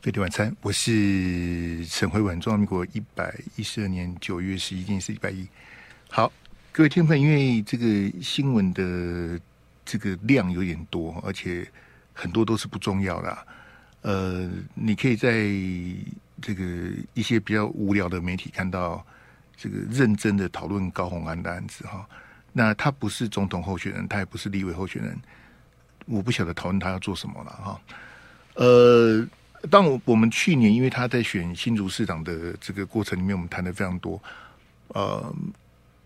飞碟晚餐，我是陈辉文，中华民国一百一十二年九月十一日是一百一。好，各位听众朋友，因为这个新闻的这个量有点多，而且很多都是不重要的。呃，你可以在这个一些比较无聊的媒体看到这个认真的讨论高虹安的案子哈。那他不是总统候选人，他也不是立委候选人，我不晓得讨论他要做什么了哈。呃。当我我们去年，因为他在选新竹市长的这个过程里面，我们谈的非常多。呃，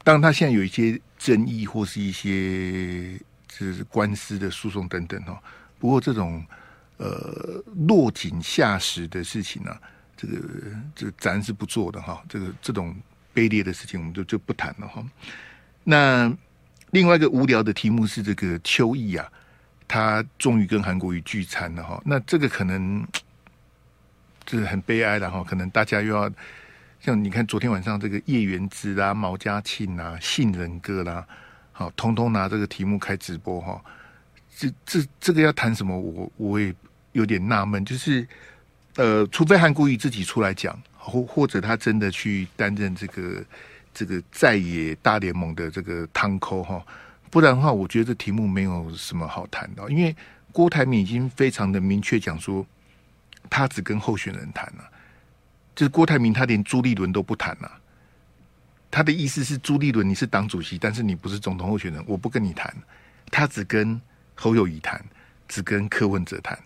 当然他现在有一些争议或是一些就是官司的诉讼等等哈。不过这种呃落井下石的事情呢、啊，这个这咱是不做的哈。这个这种卑劣的事情，我们就就不谈了哈。那另外一个无聊的题目是这个邱毅啊，他终于跟韩国瑜聚餐了哈。那这个可能。是很悲哀的哈，可能大家又要像你看昨天晚上这个叶元之啊、毛家庆啊、杏仁哥啦，好，通通拿这个题目开直播哈。这这这个要谈什么？我我也有点纳闷，就是呃，除非韩国瑜自己出来讲，或或者他真的去担任这个这个在野大联盟的这个汤扣哈，不然的话，我觉得这题目没有什么好谈的，因为郭台铭已经非常的明确讲说。他只跟候选人谈了，就是郭台铭，他连朱立伦都不谈了。他的意思是，朱立伦你是党主席，但是你不是总统候选人，我不跟你谈。他只跟侯友宜谈，只跟柯文哲谈。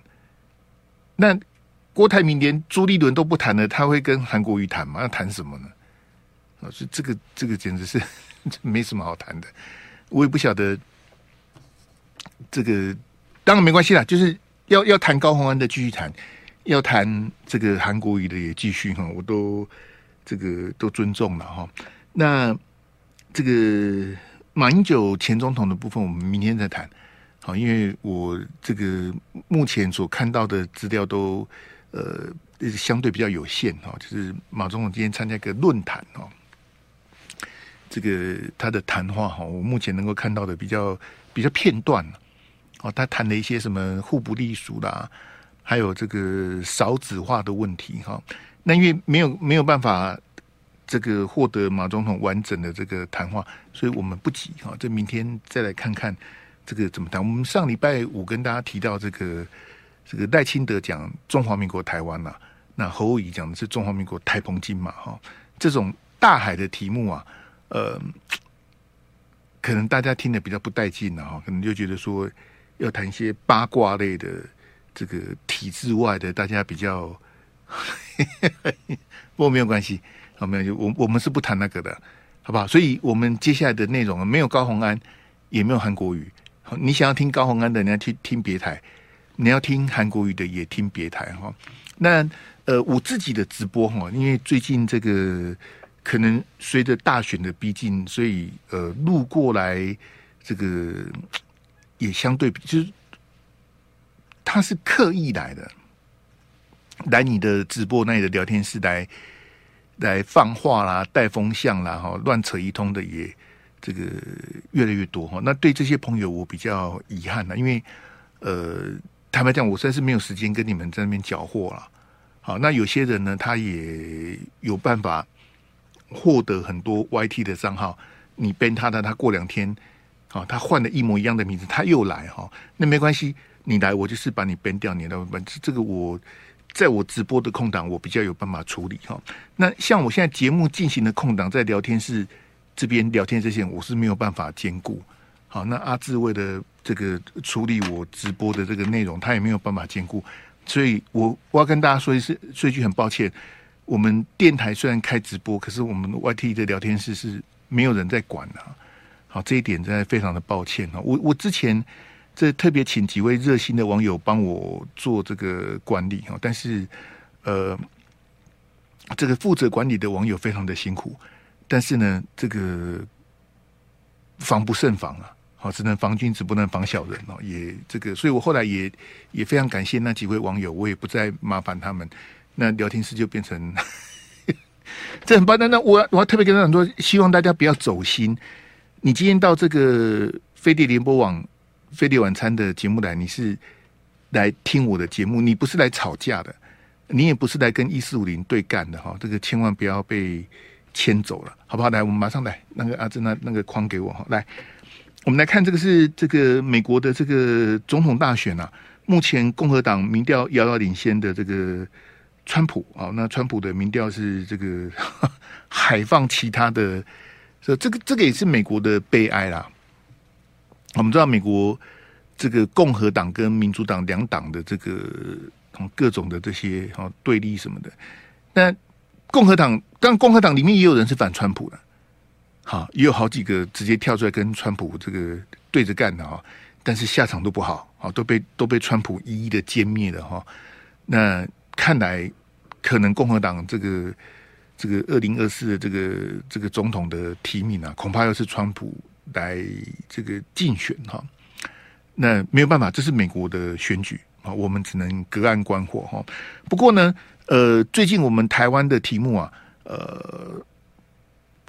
那郭台铭连朱立伦都不谈了，他会跟韩国瑜谈吗？要谈什么呢？啊，是这个这个简直是 没什么好谈的。我也不晓得这个，当然没关系啦，就是要要谈高虹安的继续谈。要谈这个韩国语的也继续哈，我都这个都尊重了哈。那这个马英九前总统的部分，我们明天再谈。好，因为我这个目前所看到的资料都呃相对比较有限哈。就是马总统今天参加一个论坛哦，这个他的谈话哈，我目前能够看到的比较比较片段哦，他谈了一些什么互不隶属啦。还有这个少子化的问题哈，那因为没有没有办法这个获得马总统完整的这个谈话，所以我们不急哈，这明天再来看看这个怎么谈。我们上礼拜五跟大家提到这个这个赖清德讲中华民国台湾呐，那侯友宜讲的是中华民国台澎金马哈，这种大海的题目啊，呃，可能大家听得比较不带劲了哈，可能就觉得说要谈一些八卦类的。这个体制外的，大家比较，不过没有关系，好，没有我我们是不谈那个的，好不好？所以我们接下来的内容没有高虹安，也没有韩国瑜。好，你想要听高虹安的，你要听听别台；你要听韩国瑜的，也听别台哈。那呃，我自己的直播哈，因为最近这个可能随着大选的逼近，所以呃，路过来这个也相对比就是。他是刻意来的，来你的直播那里的聊天室来来放话啦、带风向啦、哈乱扯一通的也这个越来越多哈。那对这些朋友我比较遗憾了，因为呃坦白讲，我实在是没有时间跟你们在那边搅和了。好，那有些人呢，他也有办法获得很多 YT 的账号，你 ban 他的，他过两天啊，他换了一模一样的名字，他又来哈，那没关系。你来，我就是把你 ban 掉，你的本质。这个我在我直播的空档，我比较有办法处理哈。那像我现在节目进行的空档，在聊天室这边聊天这些，我是没有办法兼顾。好，那阿志为了这个处理我直播的这个内容，他也没有办法兼顾。所以我我要跟大家说一声，说一句很抱歉，我们电台虽然开直播，可是我们 YT 的聊天室是没有人在管的。好，这一点真的非常的抱歉啊。我我之前。这特别请几位热心的网友帮我做这个管理哈，但是呃，这个负责管理的网友非常的辛苦，但是呢，这个防不胜防啊，好，只能防君子不能防小人哦，也这个，所以我后来也也非常感谢那几位网友，我也不再麻烦他们，那聊天室就变成 这很棒。那那我我要特别跟他们说，希望大家不要走心。你今天到这个飞碟联播网。飞碟晚餐的节目来，你是来听我的节目，你不是来吵架的。你也不是来跟一四五零对干的哈，这个千万不要被牵走了，好不好？来，我们马上来，那个阿珍那那个框给我哈，来，我们来看这个是这个美国的这个总统大选啊，目前共和党民调遥遥领先的这个川普啊，那川普的民调是这个 海放其他的，这这个这个也是美国的悲哀啦。我们知道美国这个共和党跟民主党两党的这个。各种的这些哈对立什么的，那共和党，当然共和党里面也有人是反川普的，好，也有好几个直接跳出来跟川普这个对着干的哈，但是下场都不好，啊，都被都被川普一一的歼灭了哈。那看来可能共和党这个这个二零二四的这个这个总统的提名啊，恐怕又是川普来这个竞选哈。那没有办法，这是美国的选举。啊，我们只能隔岸观火哈。不过呢，呃，最近我们台湾的题目啊，呃，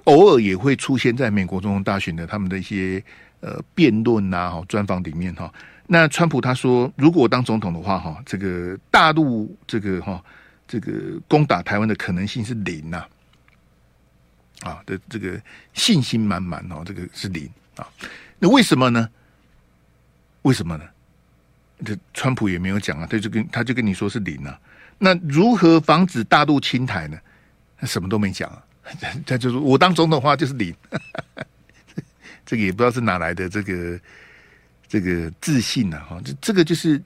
偶尔也会出现在美国总统大选的他们的一些呃辩论呐、哈专访里面哈。那川普他说，如果当总统的话哈，这个大陆这个哈这个攻打台湾的可能性是零呐，啊啊的这个信心满满哦，这个是零啊。那为什么呢？为什么呢？这川普也没有讲啊，他就跟他就跟你说是零啊。那如何防止大陆侵台呢？他什么都没讲啊。他就说我当总统的话就是零，这个也不知道是哪来的这个这个自信呢？哈，这这个就是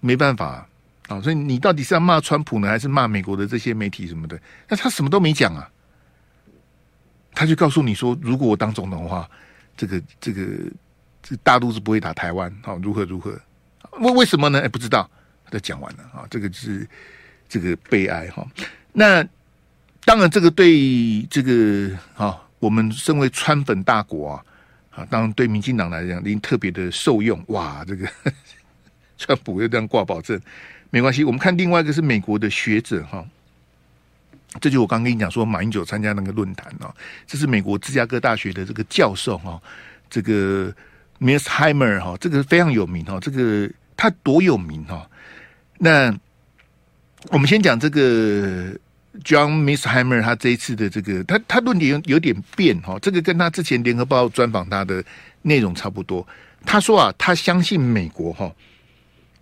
没办法啊。所以你到底是要骂川普呢，还是骂美国的这些媒体什么的？那他什么都没讲啊。他就告诉你说，如果我当总统的话，这个这个。这大陆是不会打台湾，好，如何如何？为为什么呢？哎，不知道。他讲完了啊，这个是这个悲哀哈。那当然，这个对这个啊，我们身为川粉大国啊，啊，当然对民进党来讲，您特别的受用。哇，这个川普又这样挂保证，没关系。我们看另外一个是美国的学者哈，这就我刚跟你讲说，马英九参加那个论坛哦，这是美国芝加哥大学的这个教授哈，这个。Missheimer 哈，这个非常有名哦，这个他多有名哦。那我们先讲这个 John Missheimer，他这一次的这个他他论点有有点变哈，这个跟他之前联合报专访他的内容差不多。他说啊，他相信美国哈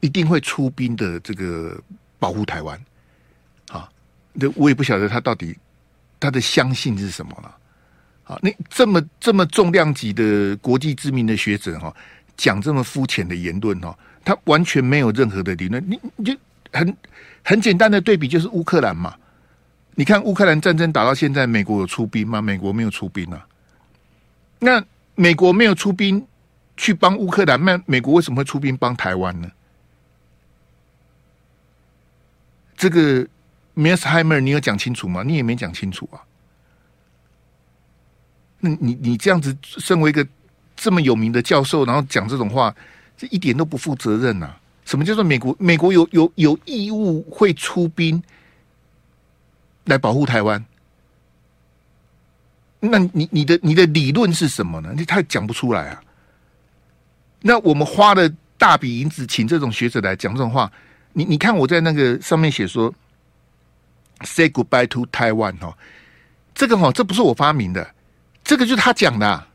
一定会出兵的这个保护台湾。我也不晓得他到底他的相信是什么了。啊，你这么这么重量级的国际知名的学者哈，讲这么肤浅的言论哈，他完全没有任何的理论。你你就很很简单的对比就是乌克兰嘛，你看乌克兰战争打到现在，美国有出兵吗？美国没有出兵啊。那美国没有出兵去帮乌克兰，那美国为什么会出兵帮台湾呢？这个 Mearsheimer 你有讲清楚吗？你也没讲清楚啊。那你你这样子，身为一个这么有名的教授，然后讲这种话，这一点都不负责任呐、啊！什么叫做美国？美国有有有义务会出兵来保护台湾？那你你的你的理论是什么呢？你太讲不出来啊！那我们花了大笔银子请这种学者来讲这种话，你你看我在那个上面写说，“Say goodbye to Taiwan” 哈，这个哈这不是我发明的。这个就是他讲的，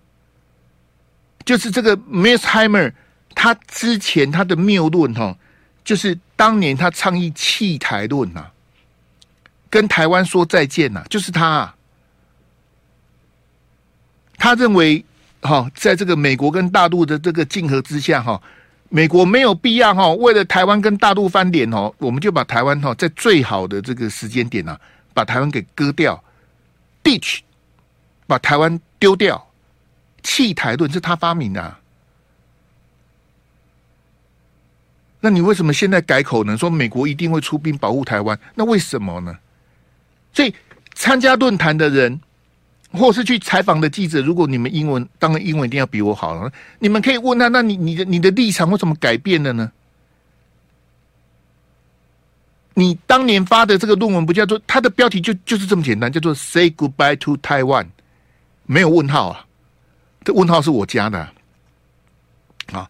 就是这个 Missheimer 他之前他的谬论哈，就是当年他倡议弃台论呐，跟台湾说再见呐，就是他，他认为哈，在这个美国跟大陆的这个竞合之下哈，美国没有必要哈，为了台湾跟大陆翻脸哦，我们就把台湾哈在最好的这个时间点呐，把台湾给割掉，ditch。把台湾丢掉，弃台论是他发明的啊。那你为什么现在改口呢？说美国一定会出兵保护台湾？那为什么呢？所以参加论坛的人，或是去采访的记者，如果你们英文，当然英文一定要比我好了。你们可以问他，那你你的你的立场为什么改变了呢？你当年发的这个论文不叫做，它的标题就就是这么简单，叫做 “Say Goodbye to Taiwan”。没有问号啊，这问号是我加的啊。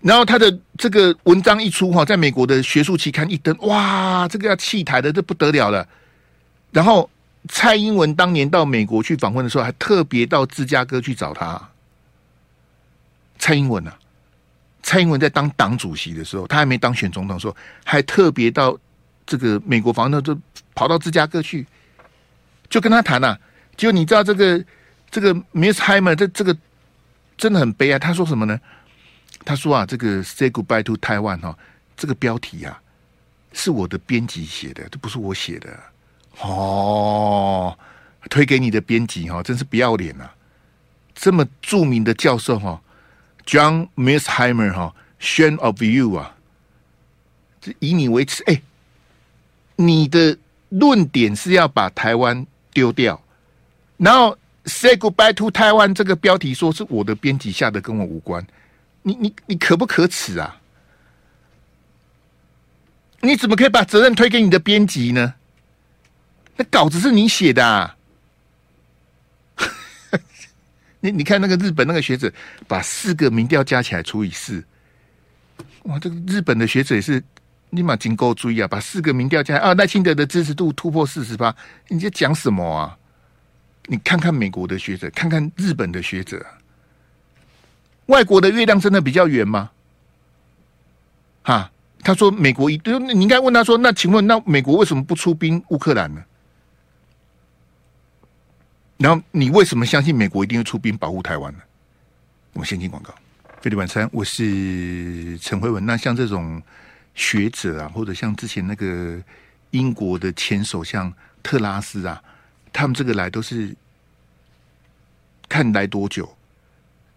然后他的这个文章一出哈，在美国的学术期刊一登，哇，这个要弃台的，这不得了了。然后蔡英文当年到美国去访问的时候，还特别到芝加哥去找他。蔡英文啊，蔡英文在当党主席的时候，他还没当选总统的时候，还特别到这个美国访问，就跑到芝加哥去，就跟他谈啊。就你知道这个这个 Miss Heimer 这这个真的很悲哀。他说什么呢？他说啊，这个 “Say Goodbye to Taiwan” 哈，这个标题啊，是我的编辑写的，这不是我写的哦。推给你的编辑哈，真是不要脸呐！这么著名的教授哈，John Mearsheimer 哈，“Shame of you” 啊，这以你为耻哎，你的论点是要把台湾丢掉，然后 “Say Goodbye to Taiwan” 这个标题说是我的编辑下的，跟我无关。你你你可不可耻啊？你怎么可以把责任推给你的编辑呢？那稿子是你写的啊！你你看那个日本那个学者，把四个民调加起来除以四，哇！这个日本的学者也是立马经过注意啊，把四个民调加啊，赖清德的支持度突破四十八，你在讲什么啊？你看看美国的学者，看看日本的学者。外国的月亮真的比较圆吗？哈，他说美国一对，你应该问他说，那请问那美国为什么不出兵乌克兰呢？然后你为什么相信美国一定会出兵保护台湾呢？我先进广告。费力晚餐，我是陈辉文。那像这种学者啊，或者像之前那个英国的前首相特拉斯啊，他们这个来都是看来多久。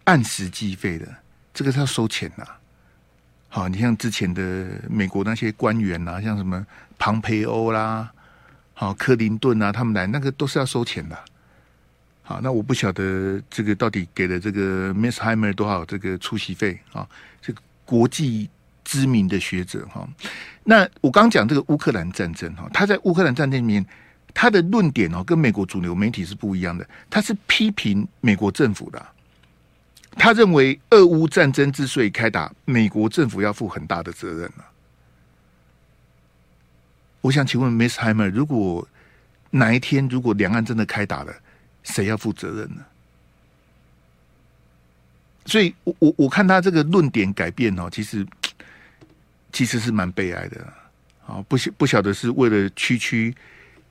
按时计费的，这个是要收钱的。好，你像之前的美国那些官员啊，像什么庞培欧啦，好，克林顿啊，他们来那个都是要收钱的。好，那我不晓得这个到底给了这个 Miss Heimer 多少这个出席费啊？这个国际知名的学者哈。那我刚讲这个乌克兰战争哈，他在乌克兰战争里面，他的论点哦，跟美国主流媒体是不一样的，他是批评美国政府的。他认为，俄乌战争之所以开打，美国政府要负很大的责任了。我想请问 Miss Heimer，如果哪一天如果两岸真的开打了，谁要负责任呢？所以我我我看他这个论点改变哦，其实其实是蛮悲哀的啊！不晓不晓得是为了区区。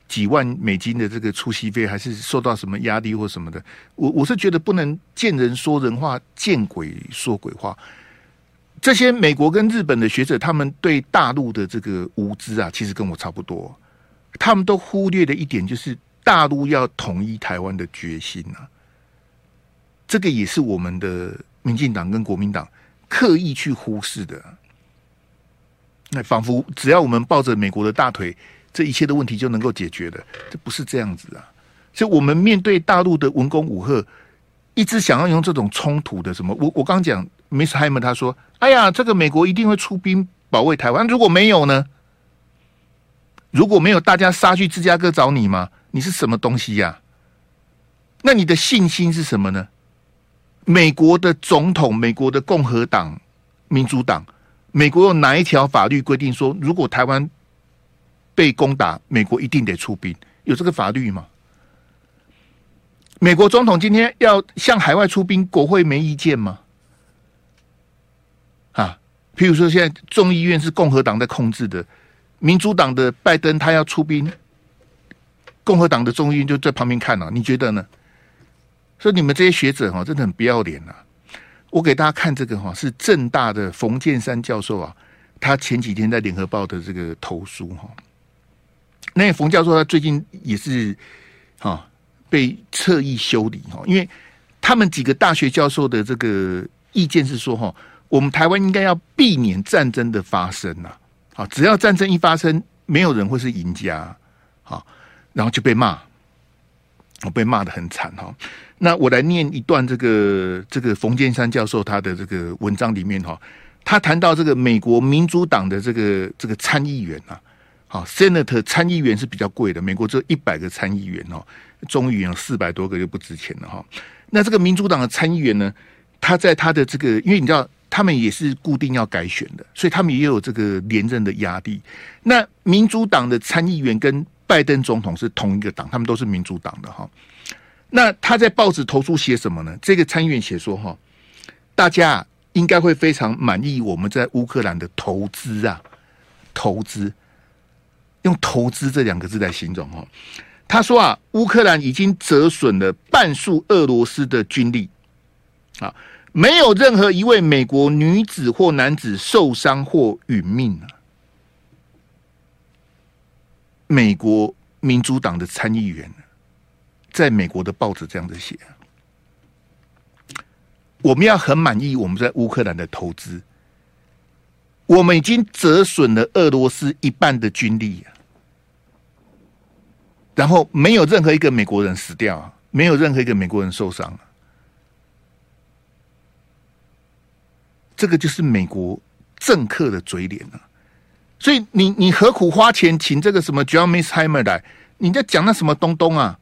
几万美金的这个出席费，还是受到什么压力或什么的？我我是觉得不能见人说人话，见鬼说鬼话。这些美国跟日本的学者，他们对大陆的这个无知啊，其实跟我差不多。他们都忽略了一点，就是大陆要统一台湾的决心啊。这个也是我们的民进党跟国民党刻意去忽视的。那仿佛只要我们抱着美国的大腿。这一切的问题就能够解决的，这不是这样子啊！所以，我们面对大陆的文攻武吓，一直想要用这种冲突的什么？我我刚讲，Mearsheimer 他说：“哎呀，这个美国一定会出兵保卫台湾。如果没有呢？如果没有，大家杀去芝加哥找你吗？你是什么东西呀？那你的信心是什么呢？美国的总统、美国的共和党、民主党，美国有哪一条法律规定说，如果台湾？”被攻打，美国一定得出兵，有这个法律吗？美国总统今天要向海外出兵，国会没意见吗？啊，譬如说现在众议院是共和党在控制的，民主党的拜登他要出兵，共和党的众议院就在旁边看了，你觉得呢？所以你们这些学者哈，真的很不要脸呐！我给大家看这个哈，是政大的冯建山教授啊，他前几天在联合报的这个投书哈。那冯教授他最近也是啊被侧翼修理哈，因为他们几个大学教授的这个意见是说哈，我们台湾应该要避免战争的发生呐，啊，只要战争一发生，没有人会是赢家，好，然后就被骂，我被骂得很惨哈。那我来念一段这个这个冯建山教授他的这个文章里面哈，他谈到这个美国民主党的这个这个参议员啊。好，Senator 参议员是比较贵的，美国只有一百个参议员哦，众议员有四百多个就不值钱了哈。那这个民主党的参议员呢，他在他的这个，因为你知道他们也是固定要改选的，所以他们也有这个连任的压力。那民主党的参议员跟拜登总统是同一个党，他们都是民主党的哈。那他在报纸投书写什么呢？这个参议员写说哈，大家应该会非常满意我们在乌克兰的投资啊，投资用投资这两个字来形容哈。他说啊，乌克兰已经折损了半数俄罗斯的军力啊，没有任何一位美国女子或男子受伤或殒命啊。美国民主党的参议员。在美国的报纸这样子写，我们要很满意我们在乌克兰的投资，我们已经折损了俄罗斯一半的军力，然后没有任何一个美国人死掉，没有任何一个美国人受伤，这个就是美国政客的嘴脸啊！所以你你何苦花钱请这个什么 John Mearsheimer 来？你在讲那什么东东啊？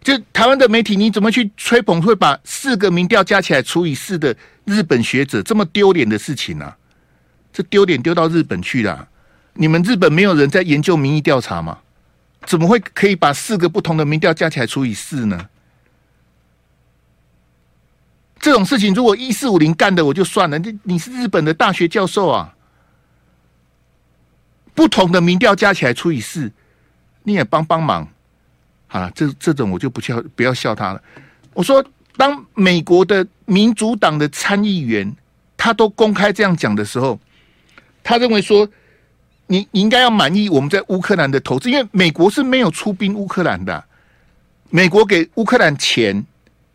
就台湾的媒体，你怎么去吹捧？会把四个民调加起来除以四的日本学者，这么丢脸的事情啊？这丢脸丢到日本去了？你们日本没有人在研究民意调查吗？怎么会可以把四个不同的民调加起来除以四呢？这种事情如果一四五零干的我就算了，你你是日本的大学教授啊？不同的民调加起来除以四，你也帮帮忙。啊，这这种我就不笑，不要笑他了。我说，当美国的民主党的参议员他都公开这样讲的时候，他认为说，你你应该要满意我们在乌克兰的投资，因为美国是没有出兵乌克兰的，美国给乌克兰钱，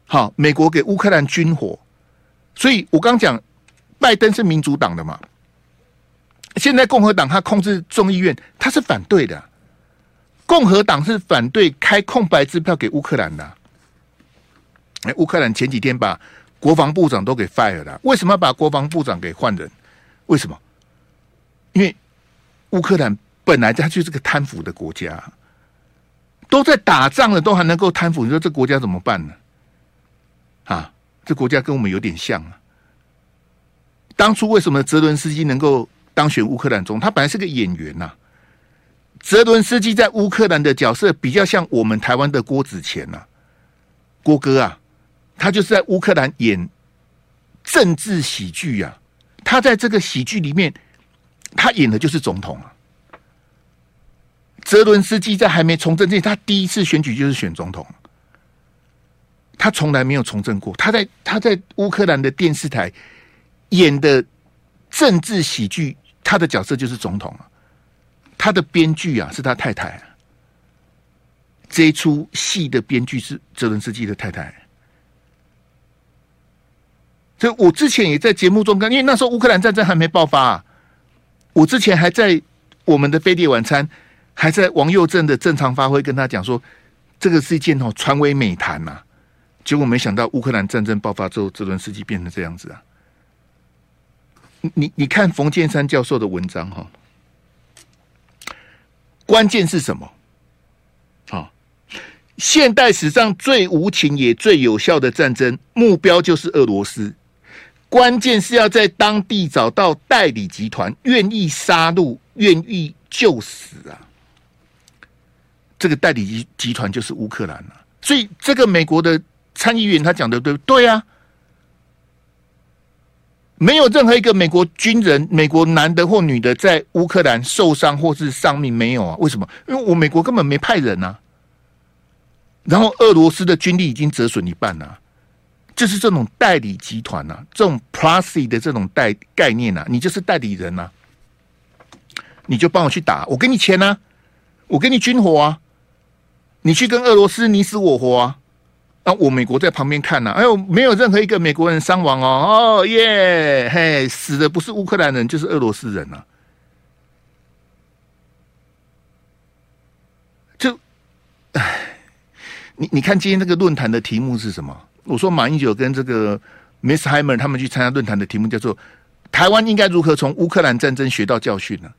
好，美国给乌克兰军火，所以我刚讲，拜登是民主党的嘛，现在共和党他控制众议院，他是反对的。共和党是反对开空白支票给乌克兰的。哎，乌克兰前几天把国防部长都给 fire 了。为什么要把国防部长给换人？为什么？因为乌克兰本来它就是个贪腐的国家，都在打仗了，都还能够贪腐，你说这国家怎么办呢？啊，这国家跟我们有点像啊。当初为什么泽伦斯基能够当选乌克兰总统？他本来是个演员呐。泽伦斯基在乌克兰的角色比较像我们台湾的郭子乾呐，郭哥啊，他就是在乌克兰演政治喜剧呀。他在这个喜剧里面，他演的就是总统啊。泽伦斯基在还没从政之前，他第一次选举就是选总统，他从来没有从政过。他在他在乌克兰的电视台演的政治喜剧，他的角色就是总统啊。他的编剧啊，是他太太。这一出戏的编剧是泽伦斯基的太太。所以我之前也在节目中跟，因为那时候乌克兰战争还没爆发啊，我之前还在我们的飞碟晚餐，还在王佑正的正常发挥，跟他讲说，这个是一件哦传为美谈呐。结果没想到乌克兰战争爆发之后，泽伦斯基变成这样子啊。你你看冯建山教授的文章哈。关键是什么？啊，现代史上最无情也最有效的战争目标就是俄罗斯。关键是要在当地找到代理集团，愿意杀戮、愿意就死啊！这个代理集集团就是乌克兰了。所以，这个美国的参议员他讲的对不对啊？没有任何一个美国军人、美国男的或女的在乌克兰受伤或是丧命，没有啊？为什么？因为我美国根本没派人啊。然后俄罗斯的军力已经折损一半了，就是这种代理集团呐，这种 proxy 的这种代概念呐，你就是代理人呐，你就帮我去打，我给你钱呐，我给你军火啊，你去跟俄罗斯你死我活啊。啊！我美国在旁边看呐、啊，哎呦，没有任何一个美国人伤亡哦，哦耶，嘿，死的不是乌克兰人就是俄罗斯人啊。就，哎，你你看今天这个论坛的题目是什么？我说马英九跟这个 Miss Hymer 他们去参加论坛的题目叫做“台湾应该如何从乌克兰战争学到教训呢？”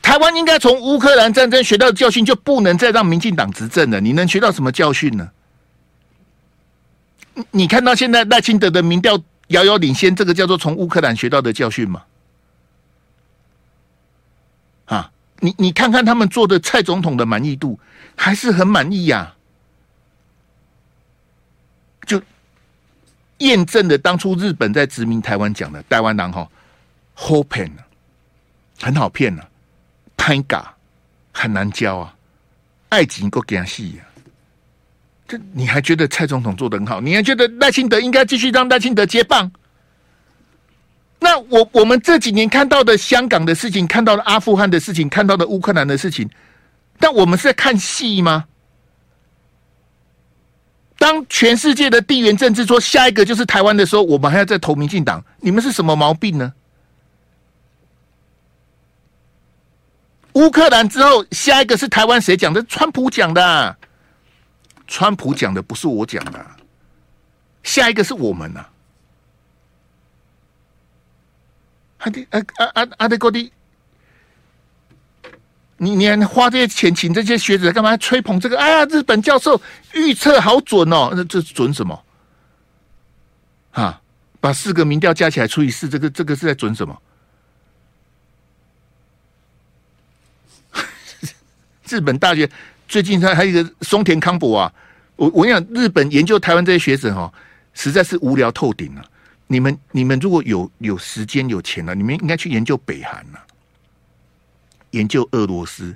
台湾应该从乌克兰战争学到教训，就不能再让民进党执政了。你能学到什么教训呢？你看到现在赖清德的民调遥遥领先，这个叫做从乌克兰学到的教训吗？啊，你你看看他们做的蔡总统的满意度，还是很满意呀、就验证了当初日本在殖民台湾讲的，台湾人哈好骗很好骗呐，太假，很难教啊，爱情够惊死呀。这你还觉得蔡总统做得很好？你还觉得赖清德应该继续让赖清德接棒？那我我们这几年看到的香港的事情，看到的阿富汗的事情，看到的乌克兰的事情，但我们是在看戏吗？当全世界的地缘政治说下一个就是台湾的时候，我们还要再投民进党？你们是什么毛病呢？乌克兰之后，下一个是台湾，谁讲的？川普讲的啊。川普讲的不是我讲的，下一个是我们呐、啊。阿弟阿阿阿阿弟哥弟，你你花这些钱请这些学者干嘛？吹捧这个？哎呀，日本教授预测好准哦，那这准什么？啊，把四个民调加起来除以四，这个这个是在准什么？日本大学。最近他还有一个松田康博啊，我我跟你讲，日本研究台湾这些学者哈，实在是无聊透顶了。你们你们如果有有时间有钱了，你们应该去研究北韩呐，研究俄罗斯。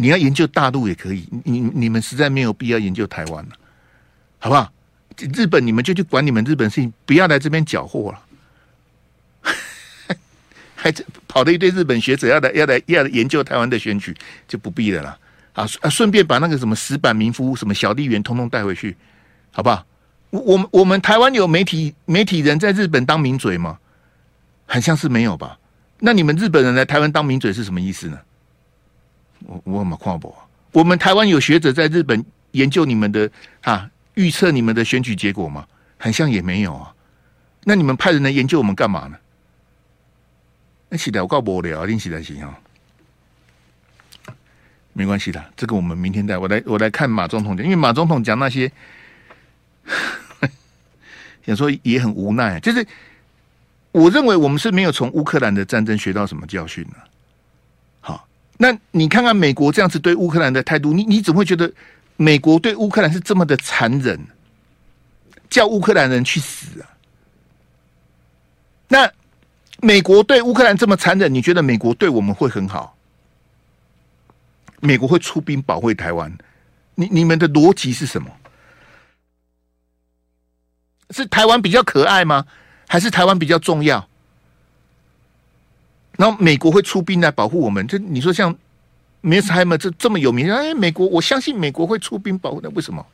你要研究大陆也可以，你你们实在没有必要研究台湾了，好不好？日本你们就去管你们日本事情，不要来这边搅和了。还跑了一堆日本学者要来要来要研究台湾的选举，就不必了啦。啊啊！顺便把那个什么石板民夫、什么小笠原，通通带回去，好不好？我我们我们台湾有媒体媒体人在日本当名嘴吗？很像是没有吧？那你们日本人来台湾当名嘴是什么意思呢？我我怎么看不？我们台湾有学者在日本研究你们的啊，预测你们的选举结果吗？很像也没有啊。那你们派人来研究我们干嘛呢？那起来我告无聊，你起来行啊。没关系的，这个我们明天带。我来，我来看马总统讲，因为马总统讲那些，想说也很无奈。就是我认为我们是没有从乌克兰的战争学到什么教训呢？好，那你看看美国这样子对乌克兰的态度，你你怎么会觉得美国对乌克兰是这么的残忍，叫乌克兰人去死啊？那美国对乌克兰这么残忍，你觉得美国对我们会很好？美国会出兵保卫台湾，你你们的逻辑是什么？是台湾比较可爱吗？还是台湾比较重要？然后美国会出兵来保护我们？这你说像梅斯海默这这么有名？哎，美国我相信美国会出兵保护的。为什么？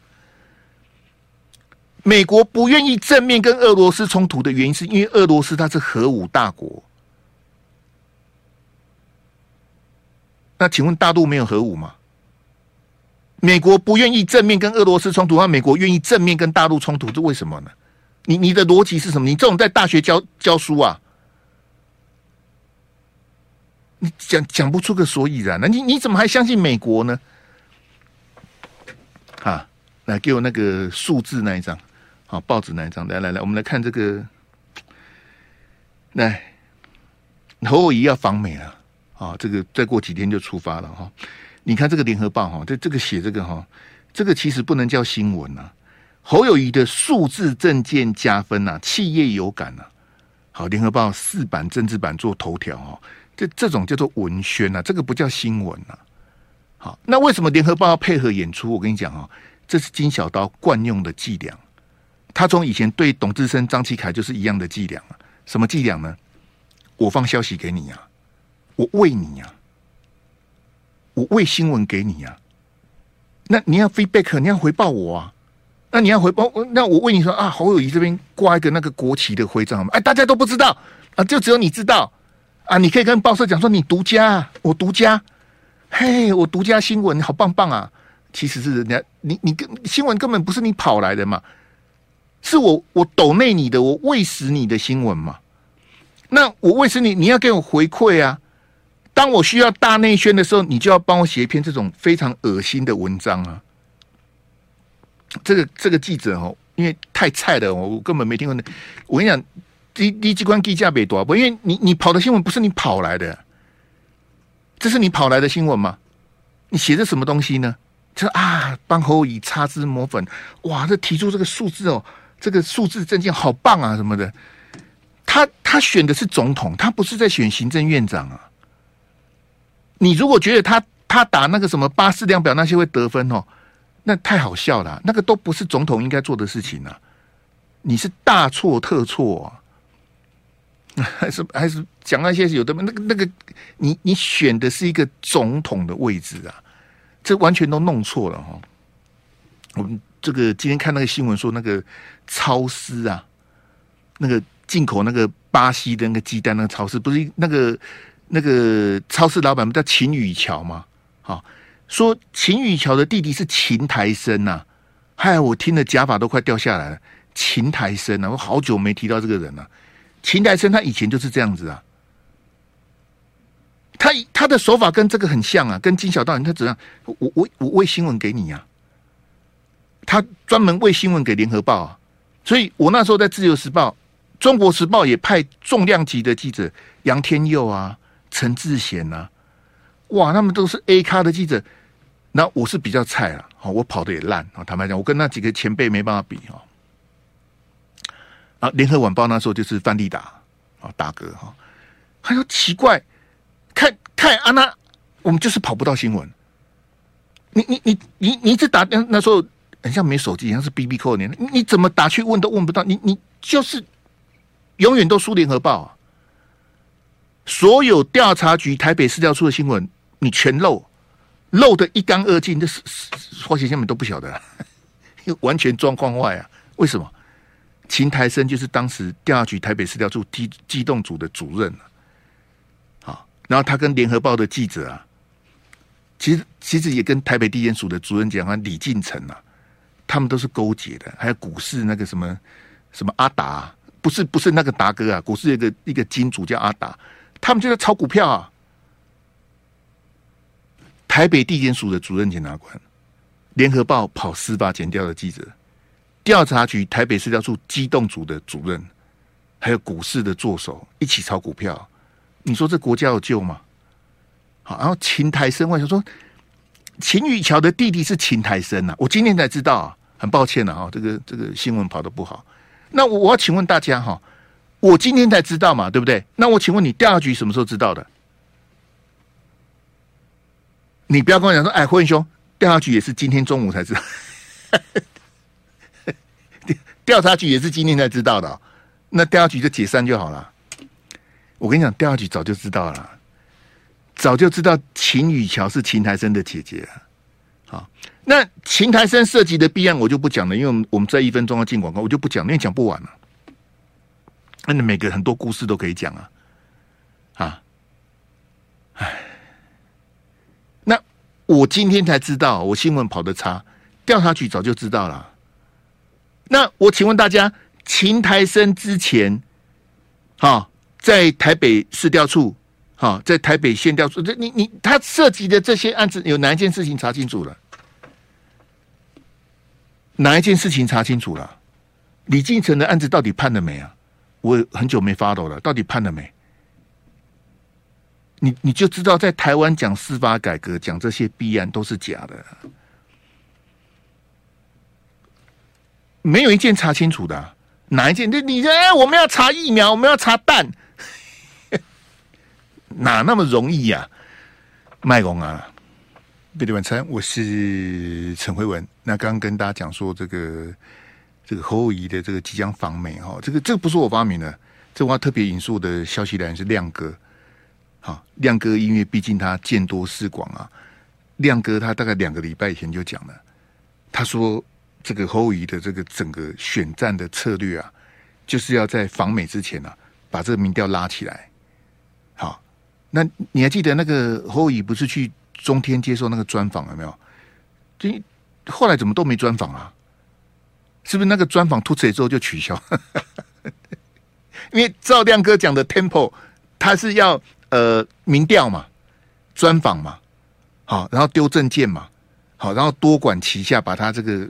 美国不愿意正面跟俄罗斯冲突的原因，是因为俄罗斯它是核武大国。那请问大陆没有核武吗？美国不愿意正面跟俄罗斯冲突，那美国愿意正面跟大陆冲突，这为什么呢？你你的逻辑是什么？你这种在大学教教书啊，你讲讲不出个所以然。那你你怎么还相信美国呢？啊，来给我那个数字那一张，好，报纸那一张，来来来，我们来看这个，来侯友宜要访美了。啊这个再过几天就出发了哈！你看这个联合报哈，这这个写这个哈，这个其实不能叫新闻呐。侯友宜的数字政见加分呐，企业有感呐。好，联合报四版政治版做头条哈，这这种叫做文宣呐，这个不叫新闻呐。好，那为什么联合报要配合演出？我跟你讲啊，这是金小刀惯用的伎俩。他从以前对董志生、张启凯就是一样的伎俩啊。什么伎俩呢？我放消息给你啊。我喂你呀、啊，我喂新闻给你呀、啊，那你要 feedback，你要回报我啊，那你要回报，那我问你说啊，侯友谊这边挂一个那个国旗的徽章，哎，大家都不知道啊，就只有你知道。啊，你可以跟报社讲说你独家，我独家，嘿，我独家新闻，好棒棒啊，其实是人家你你跟新闻根本不是你跑来的嘛，是我我抖内你的，我喂食你的新闻嘛，那我喂食你，你要给我回馈啊。当我需要大内宣的时候，你就要帮我写一篇这种非常恶心的文章啊！这个这个记者哦，因为太菜了，我根本没听过。我跟你讲，第第机关计价别多不？因为你你跑的新闻不是你跑来的，这是你跑来的新闻吗？你写的什么东西呢？就啊，帮侯乙擦脂抹粉，哇，这提出这个数字哦，这个数字证件好棒啊，什么的。他他选的是总统，他不是在选行政院长啊。你如果觉得他他打那个什么八四量表那些会得分哦，那太好笑了，那个都不是总统应该做的事情啊。你是大错特错啊，还是还是讲那些有的那个那个，你你选的是一个总统的位置啊。这完全都弄错了哈！我们这个今天看那个新闻说，那个超市啊，那个进口那个巴西的那个鸡蛋，那个超市不是那个那个超市老板不叫秦宇桥吗？好，说秦宇桥的弟弟是秦台生呐！嗨，我听的假发都快掉下来了。秦台生啊，我好久没提到这个人了。秦台生他以前就是这样子啊。他他的手法跟这个很像啊，跟金小道，他怎样？我我我喂新闻给你呀、啊，他专门喂新闻给联合报啊，所以我那时候在自由时报、中国时报也派重量级的记者杨天佑啊、陈志贤呐，哇，他们都是 A 咖的记者，那我是比较菜啊，好，我跑的也烂啊，坦白讲，我跟那几个前辈没办法比哈。啊，联合晚报那时候就是范立达啊，大哥哈，他说奇怪。看看啊，那我们就是跑不到新闻。你你你你你一直打那时候很像没手机，像是 BB Call 年，你怎么打去问都问不到。你你就是永远都输联合报啊！所有调查局台北市调处的新闻，你全漏漏得一干二净，这是花旗新闻都不晓得，完全状况外啊！为什么？秦台生就是当时调查局台北市调处机机动组的主任。然后他跟联合报的记者啊，其实其实也跟台北地检署的主任讲啊，李进成啊，他们都是勾结的。还有股市那个什么什么阿达，不是不是那个达哥啊，股市有一个一个金主叫阿达，他们就在炒股票啊。台北地检署的主任检察官，联合报跑司法检调的记者，调查局台北市调处机动组的主任，还有股市的作手，一起炒股票。你说这国家有救吗？好，然后秦台生，我想说，秦宇桥的弟弟是秦台生啊，我今天才知道啊，很抱歉了哈，这个这个新闻跑得不好。那我我要请问大家哈，我今天才知道嘛，对不对？那我请问你调查局什么时候知道的？你不要跟我讲说，哎，霍文兄，调查局也是今天中午才知道，调查局也是今天才知道的，那调查局就解散就好了。我跟你讲，调查局早就知道了，早就知道秦宇桥是秦台生的姐姐了。好，那秦台生涉及的弊案我就不讲了，因为我们在一分钟要进广告，我就不讲，因为讲不完了。那你每个很多故事都可以讲啊，啊，哎，那我今天才知道，我新闻跑得差，调查局早就知道了。那我请问大家，秦台生之前，好。在台北市调处，哈，在台北县调处，这你你他涉及的这些案子，有哪一件事情查清楚了？哪一件事情查清楚了？李进成的案子到底判了没啊？我很久没发抖了，到底判了没？你你就知道，在台湾讲司法改革，讲这些弊案都是假的，没有一件查清楚的。哪一件？你你哎，我们要查疫苗，我们要查蛋。哪那么容易呀？麦公啊，贝蒂晚餐，我是陈慧文。那刚刚跟大家讲说，这个这个侯友宜的这个即将访美哈，这个这个不是我发明的，这我要特别引述的消息来源是亮哥。好，亮哥因为毕竟他见多识广啊，亮哥他大概两个礼拜以前就讲了，他说这个侯友宜的这个整个选战的策略啊，就是要在访美之前呢、啊，把这个民调拉起来。好那你还记得那个侯友宜不是去中天接受那个专访了没有？这后来怎么都没专访啊？是不是那个专访突刺之后就取消？因为赵亮哥讲的 tempo，他是要呃民调嘛，专访嘛，好，然后丢证件嘛，好，然后多管齐下，把他这个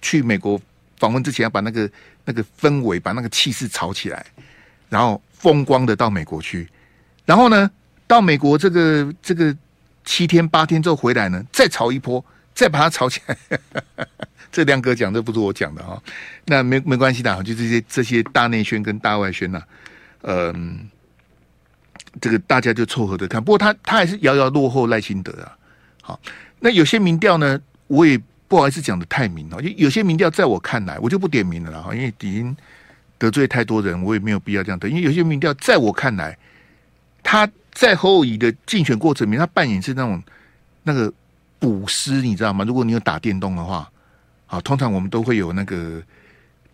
去美国访问之前要把那个那个氛围、把那个气势炒起来，然后风光的到美国去，然后呢，到美国这个这个七天八天之后回来呢，再炒一波，再把它炒起来。这亮哥讲，这不是我讲的哈。那没没关系的，就这些这些大内宣跟大外宣呐、啊，嗯，这个大家就凑合着看。不过他他还是遥遥落后赖清德啊。好，那有些民调呢，我也不好意思讲的太明了。就有些民调在我看来，我就不点名了啦，因为已经得罪太多人，我也没有必要这样的。因为有些民调在我看来，他在侯友宜的竞选过程里面，他扮演是那种那个补师，你知道吗？如果你有打电动的话。啊，通常我们都会有那个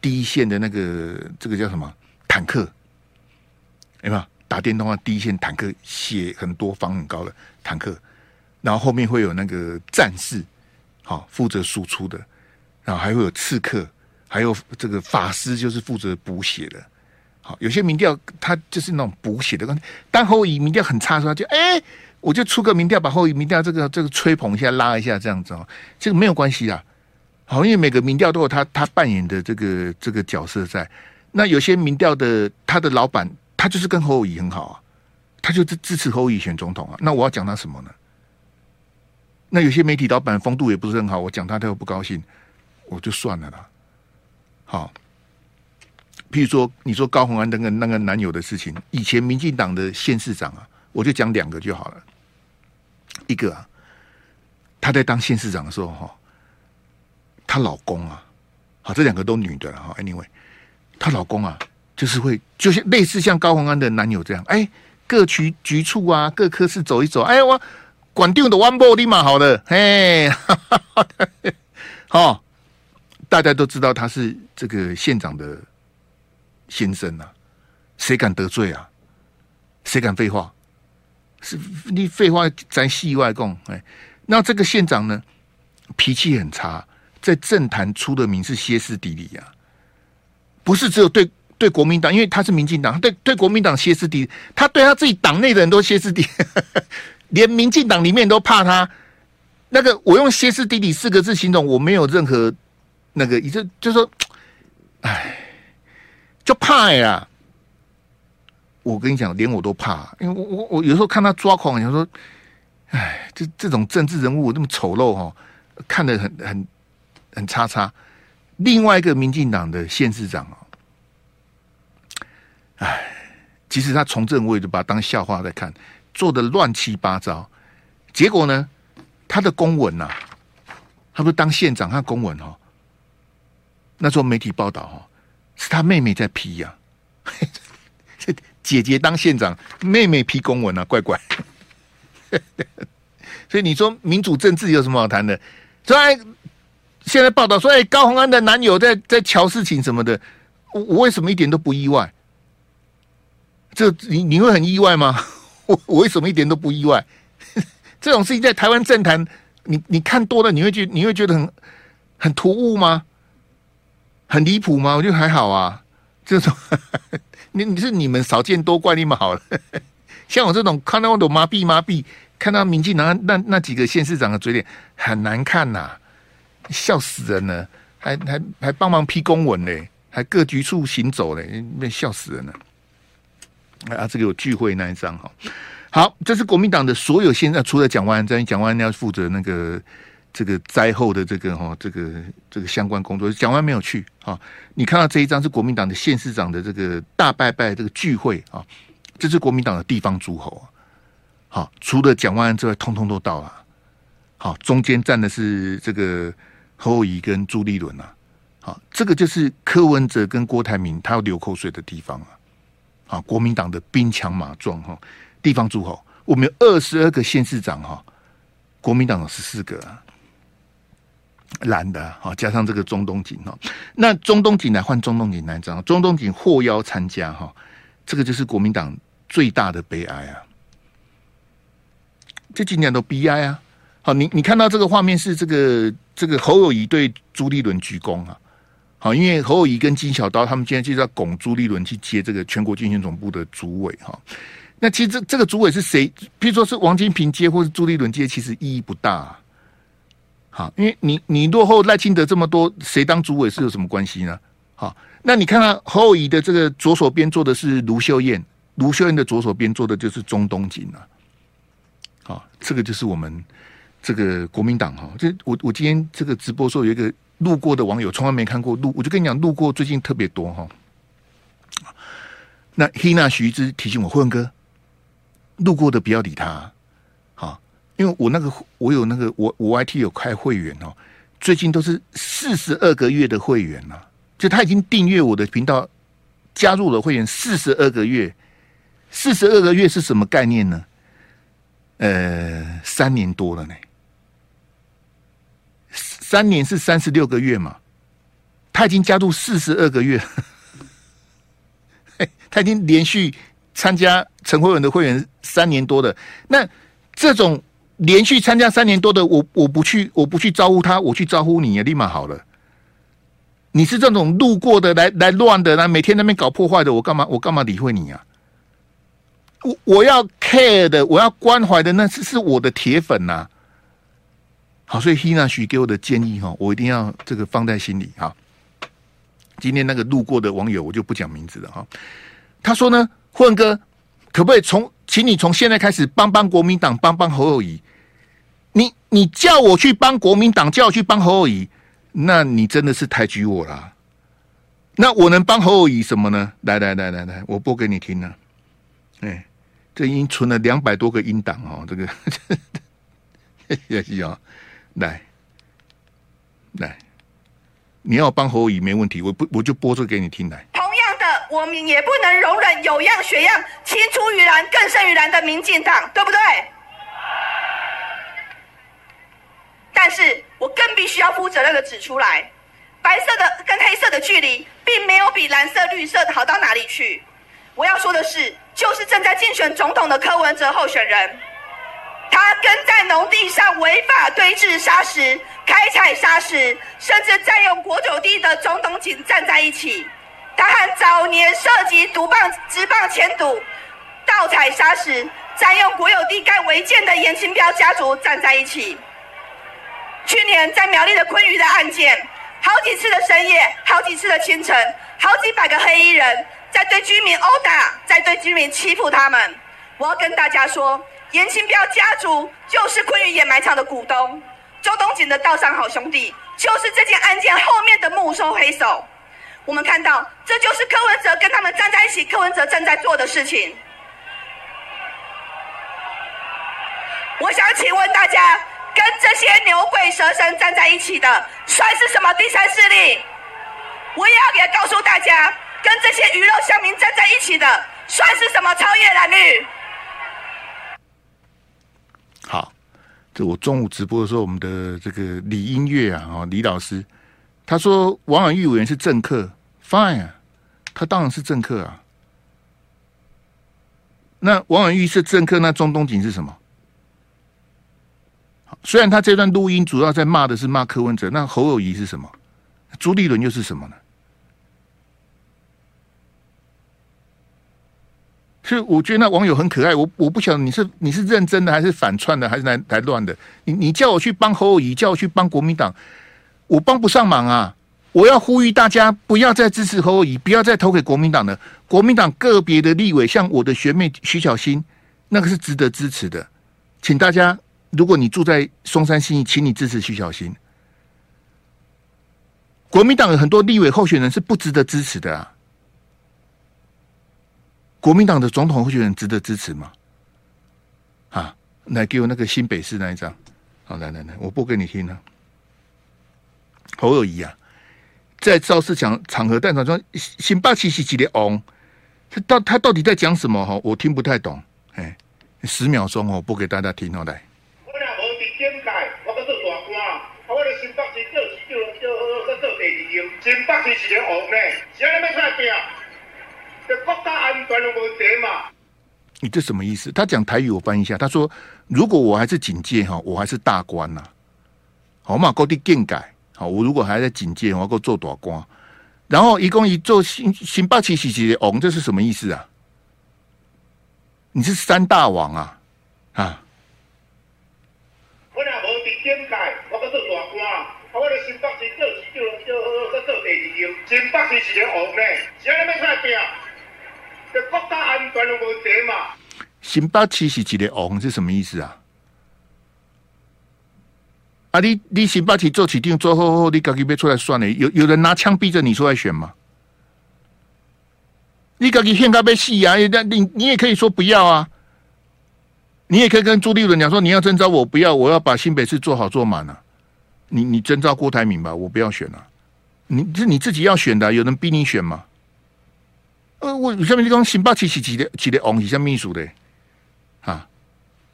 第一线的那个这个叫什么坦克，有没有？打电动啊，第一线坦克血很多，防很高的坦克，然后后面会有那个战士，好负责输出的，然后还会有刺客，还有这个法师，就是负责补血的。好，有些民调他就是那种补血的，但侯友宜民调很差的时候，就哎、我就出个民调，把侯友宜民调这个这个吹捧一下，拉一下这样子哦，这个没有关系啊。好，因为每个民调都有他他扮演的这个这个角色在。那有些民调的他的老板，他就是跟侯友宜很好啊，他就支支持侯友宜选总统啊。那我要讲他什么呢？那有些媒体老板风度也不是很好，我讲他他又不高兴，我就算了啦。好，譬如说你说高虹安那个那个男友的事情，以前民进党的县市长啊，我就讲两个就好了。一个啊，他在当县市长的时候哈。她老公啊，好，这两个都女的了哈。Anyway，她老公啊，就是会，就是类似像高虹安的男友这样，哎，各局局处啊，各科室走一走，哎，我管定的 one body 立马好的，嘿，好，大家都知道他是这个县长的先生啊，谁敢得罪啊？谁敢废话？是你废话在戏外供，哎，那这个县长呢，脾气很差。在政坛出的名是歇斯底里呀，不是只有对对国民党，因为他是民进党，对对国民党歇斯底里，他对他自己党内的人都歇斯底里，连民进党里面都怕他。那个我用歇斯底里四个字形容，我没有任何那个意思，就说，哎，就怕呀。我跟你讲，连我都怕，因为我我我有时候看他抓狂，有时候，哎，这这种政治人物那么丑陋哈，看得很很。很差差，另外一个民进党的县市长哦，哎，其实他从政我也就把他当笑话在看，做的乱七八糟。结果呢，他的公文呐、他不是当县长，他公文哦，那时候媒体报道哦，是他妹妹在批呀、啊，姐姐当县长，妹妹批公文啊，怪怪。所以你说民主政治有什么好谈的？在。现在报道说，哎，高虹安的男友在在瞧事情什么的，我我为什么一点都不意外？这你你会很意外吗？我我为什么一点都不意外？这种事情在台湾政坛，你你看多了，你会觉你会觉得很很突兀吗？很离谱吗？我觉得还好啊。这种你你是你们少见多怪，你们好。了。像我这种看到我都麻痹麻痹，看到民进党那那几个县市长的嘴脸很难看呐、笑死人了，还还还帮忙批公文嘞，还各局处行走嘞，那笑死人了。啊，这个有聚会那一张哈，好，这是国民党的所有现在除了蒋万安，蒋万安要负责那个这个灾后的这个哈这个这个相关工作，蒋万没有去哈。你看到这一张是国民党的县市长的这个大拜拜这个聚会啊，这是国民党的地方诸侯啊。好，除了蒋万安之外，通通都到了。好，中间站的是这个。侯友跟朱立伦啊，好，这个就是柯文哲跟郭台铭他要流口水的地方啊，啊，国民党的兵强马壮哈，地方诸侯，我们有二十二个县市长哈，国民党有十四个啊，蓝的哈，加上这个中东锦哈，那中东锦来换中东锦来张，中东锦获邀参加哈，这个就是国民党最大的悲哀啊，这几年都悲哀啊。好，你你看到这个画面是这个这个侯友谊对朱立伦鞠躬啊，好，因为侯友谊跟金小刀他们今天就是要拱朱立伦去接这个全国竞选总部的主委哈。那其实这这个主委是谁？比如说是王金平接，或是朱立伦接，其实意义不大。好，因为你你落后赖清德这么多，谁当主委是有什么关系呢？好，那你看看侯友宜的这个左手边坐的是卢秀燕，卢秀燕的左手边坐的就是钟东锦啊。好，这个就是我们这个国民党哈。这我我今天这个直播说有一个路过的网友从来没看过路，我就跟你讲路过最近特别多哈。那黑娜徐之提醒我混哥，路过的不要理他。因为我那个我有那个我我 YT 有开会员哦，最近都是四十二个月的会员呐、啊，就他已经订阅我的频道，加入了会员四十二个月，四十二个月是什么概念呢？呃，三年多了呢，三年是三十六个月嘛，他已经加入四十二个月，他已经连续参加陈慧文的会员三年多了，那这种。连续参加三年多的我，我不去，我不去招呼他，我去招呼你也立马好了。你是这种路过的来来乱的，来每天那边搞破坏的，我干嘛我干嘛理会你啊？我我要 care 的，我要关怀的，那是是我的铁粉呐、啊。好，所以 Hina 许给我的建议哈，我一定要这个放在心里哈。今天那个路过的网友，我就不讲名字了哈。他说呢，混哥可不可以从，请你从现在开始帮帮国民党，帮帮侯友宜。你你叫我去帮国民党，叫我去帮侯友宜，那你真的是抬举我啦。那我能帮侯友宜什么呢？来来来来来，我播给你听呢。哎，这已经存了两百多个音档哦，这个也 是啊。来来，你要帮侯友宜没问题，我不我就播这个给你听来。同样的，我们也不能容忍有样学样、青出于蓝更胜于蓝的民进党，对不对？但是我更必须要负责任的指出来，白色的跟黑色的距离，并没有比蓝色、绿色的好到哪里去。我要说的是，就是正在竞选总统的柯文哲候选人，他跟在农地上违法堆置砂石、开采砂石，甚至占用国有地的钟东锦站在一起。他和早年涉及毒棒、直棒签赌、盗采砂石、占用国有地盖违建的严清标家族站在一起。去年在苗栗的昆鱼的案件，好几次的深夜，好几次的清晨，好几百个黑衣人在对居民殴打，在对居民欺负他们。我要跟大家说，严清标家族就是昆鱼掩埋场的股东，周东锦的道上好兄弟就是这件案件后面的幕后黑手。我们看到，这就是柯文哲跟他们站在一起，柯文哲正在做的事情。我想请问大家。跟这些牛鬼蛇神站在一起的，算是什么第三势力？我也要给告诉大家，跟这些鱼肉乡民站在一起的，算是什么超越蓝绿？好，这我中午直播的时候，我们的这个李音乐啊，哦，李老师，他说王婉玉委员是政客，fine，他当然是政客啊。那王婉玉是政客，那中东锦是什么？虽然他这段录音主要在骂的是骂柯文哲，那侯友宜是什么？朱立伦又是什么呢？所以我觉得那网友很可爱。我我不晓得你是你是认真的还是反串的还是来来乱的？你你叫我去帮侯友宜，叫我去帮国民党，我帮不上忙啊！我要呼吁大家不要再支持侯友宜，不要再投给国民党了。国民党个别的立委，像我的学妹徐小新，那个是值得支持的，请大家。如果你住在松山信义，请你支持徐小新。国民党有很多立委候选人是不值得支持的啊！国民党的总统候选人值得支持吗？啊，来给我那个新北市那一张，好，来来来，我播给你听啊。侯友宜啊，在造势场场合，但场中新八七七几的翁，他到他到底在讲什么？哈，我听不太懂。哎，十秒钟哦，播给大家听哦，来。新北市叫叫叫叫做第二样。新北市是个王呢，现在要出来拼，这国家安全的问题嘛。你这什么意思？他讲台语，我翻译一下。他说：“如果我还是警戒哈，我还是大官呐。好嘛，高地更改好，我如果还在警戒，我要够做大官。然后一共一做新新北市是个王，这是什么意思啊？你是三大王啊啊！我俩无的更改，我够做大。”就好做第二任。新北市是个王呢，谁要出来拼？这国家安全有问题嘛？新北市是一个王是什么意思啊？啊，你你新北市做起定做好好，你自己要出来算了？有有人拿枪逼着你出来选吗？你自己现在被戏啊！那你你也可以说不要啊。你也可以跟朱立伦讲说，你要征召我不要，我要把新北市做好做满啊。你你征召郭台铭吧，我不要选了，啊。你是你自己要选的，啊，有人逼你选吗？呃，我下面就讲新北市是几的几的王，是像秘书的啊，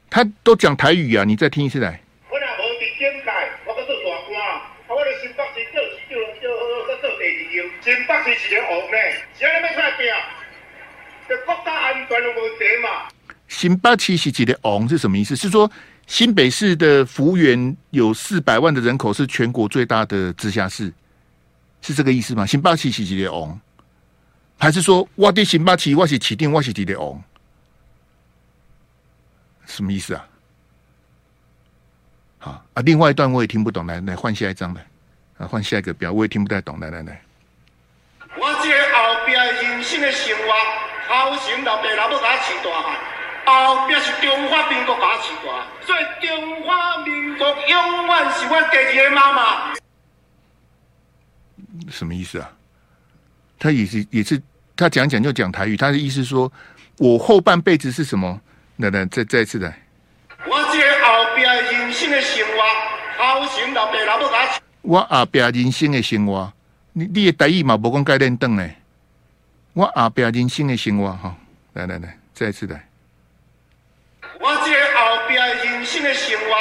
他都讲台语啊，你再听一次来。我若无伫检改，我阁做大官，啊，我咧新北市做市长做做做第二任，新北市是个王呢，谁要出来拼？这国家安全有问题嘛？新北市是几的王是什么意思？是说新北市的幅员有四百万的人口，是全国最大的直辖市，是这个意思吗？新北市是几的王，还是说我的新北市我是起定，我是几的王？什么意思啊？好啊，另外一段我也听不懂，来来换下一张来，啊，换下一个表，我也听不太懂，来来来。我这个后边人生的生活，好心老爸老母给我饲大汉。后边是中华民国把持大，所以中华民国永远是我第二个妈妈。什么意思啊？他也是也是，他讲讲就讲台语，他的意思说我后半辈子是什么？来来，再再次来。我这后边人生的生活，好心老爸老母给我饲。我后边人生的生活，你你的台语嘛无讲该练邓呢？我后边人生的生活哈，来来来，再次来。我这后边人生的生活，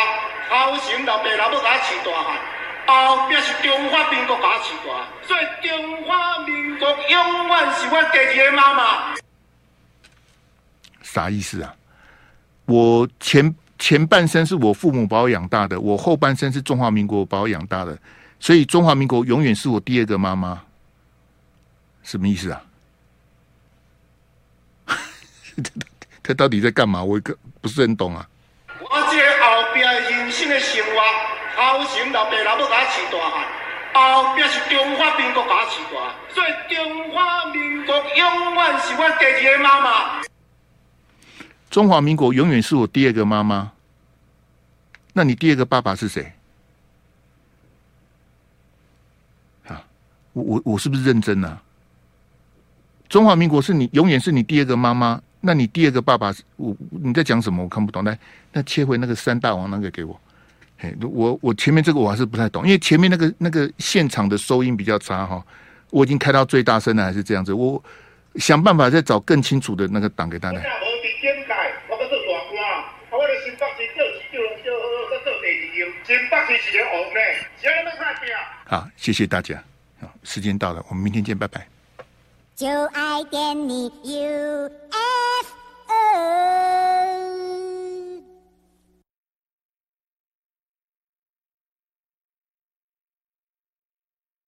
好心老爸老母给我饲大汉，后边是中华民国把持大，所以中华民国永远是我第二个妈妈。啥意思啊？我前前半生是我父母把我养大的，我后半生是中华民国把我养大的，所以中华民国永远是我第二个妈妈。什么意思啊？他到底在干嘛？我一个不是很懂啊。我这后边人生的生活，好心老爸老母给我饲大汉，后边是中华民国把我饲大，所以中华民国永远是我第二个妈妈。中华民国永远是我第二个妈妈。那你第二个爸爸是谁？啊，我我我是不是认真啊？中华民国是你永远是你第二个妈妈。那你第二个爸爸我，你在讲什么？我看不懂。来，那切回那个三大王那个给我。嘿，我我前面这个我还是不太懂，因为前面那个那个现场的收音比较差哈。我已经开到最大声了，还是这样子。我想办法再找更清楚的那个档给大家。好，谢谢大家。好，时间到了，我们明天见，拜拜。就爱点你 UFO